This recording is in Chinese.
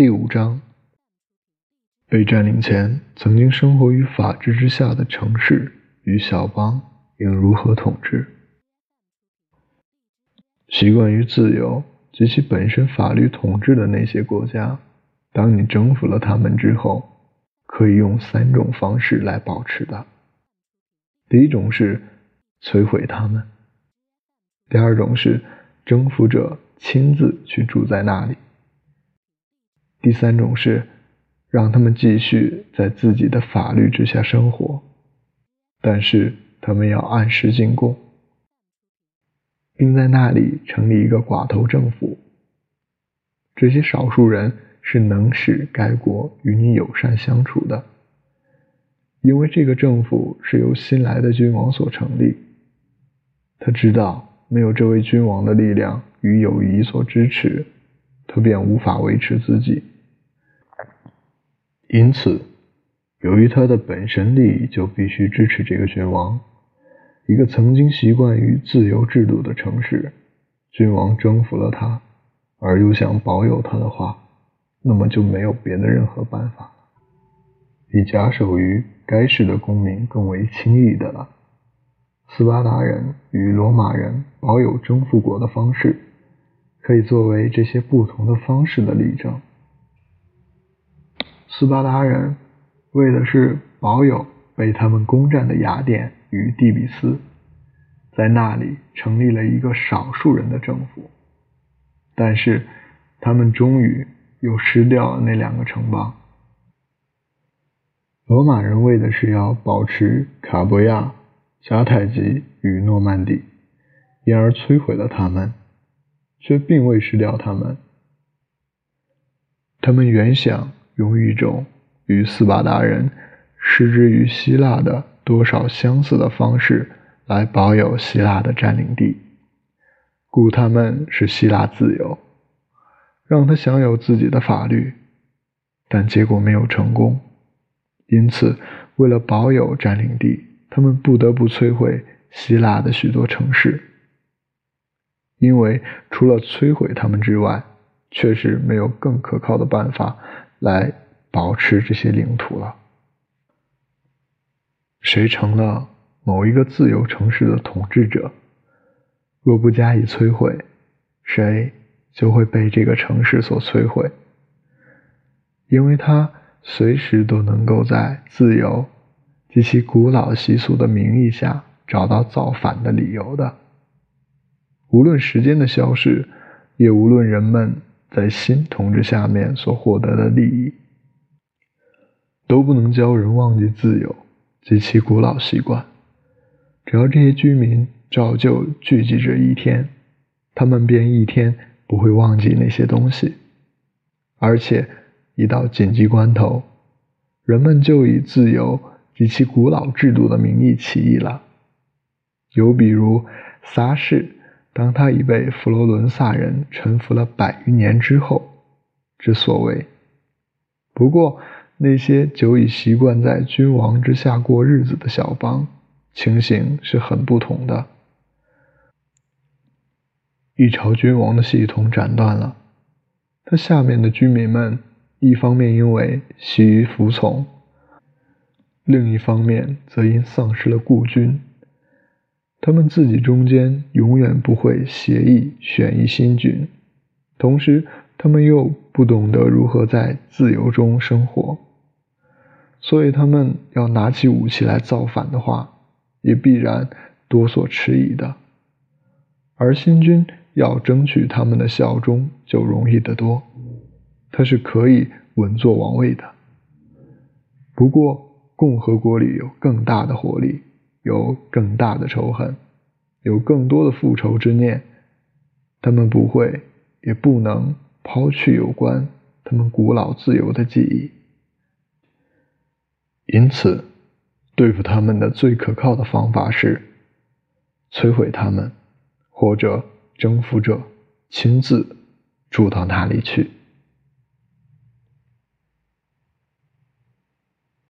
第五章：被占领前，曾经生活于法治之下的城市与小邦应如何统治？习惯于自由及其本身法律统治的那些国家，当你征服了他们之后，可以用三种方式来保持的。第一种是摧毁他们；第二种是征服者亲自去住在那里。第三种是让他们继续在自己的法律之下生活，但是他们要按时进贡，并在那里成立一个寡头政府。这些少数人是能使该国与你友善相处的，因为这个政府是由新来的君王所成立。他知道没有这位君王的力量与友谊所支持，他便无法维持自己。因此，由于他的本身利益，就必须支持这个君王。一个曾经习惯于自由制度的城市，君王征服了他，而又想保有他的话，那么就没有别的任何办法了，比假手于该市的公民更为轻易的了。斯巴达人与罗马人保有征服国的方式，可以作为这些不同的方式的例证。斯巴达人为的是保有被他们攻占的雅典与底比斯，在那里成立了一个少数人的政府，但是他们终于又失掉了那两个城邦。罗马人为的是要保持卡博亚、迦太基与诺曼底，因而摧毁了他们，却并未失掉他们。他们原想。用一种与斯巴达人失之于希腊的多少相似的方式来保有希腊的占领地，故他们是希腊自由，让他享有自己的法律，但结果没有成功。因此，为了保有占领地，他们不得不摧毁希腊的许多城市，因为除了摧毁他们之外，确实没有更可靠的办法。来保持这些领土了。谁成了某一个自由城市的统治者，若不加以摧毁，谁就会被这个城市所摧毁，因为他随时都能够在自由及其古老习俗的名义下找到造反的理由的。无论时间的消逝，也无论人们。在新统治下面所获得的利益，都不能教人忘记自由及其古老习惯。只要这些居民照旧聚集着一天，他们便一天不会忘记那些东西。而且，一到紧急关头，人们就以自由及其古老制度的名义起义了。有比如撒氏。当他已被佛罗伦萨人臣服了百余年之后，之所为。不过，那些久已习惯在君王之下过日子的小邦，情形是很不同的。一朝君王的系统斩断了，他下面的居民们，一方面因为习于服从，另一方面则因丧失了故君。他们自己中间永远不会协议选一新君，同时他们又不懂得如何在自由中生活，所以他们要拿起武器来造反的话，也必然多所迟疑的。而新君要争取他们的效忠就容易得多，他是可以稳坐王位的。不过共和国里有更大的活力。有更大的仇恨，有更多的复仇之念，他们不会，也不能抛去有关他们古老自由的记忆。因此，对付他们的最可靠的方法是摧毁他们，或者征服者亲自住到那里去。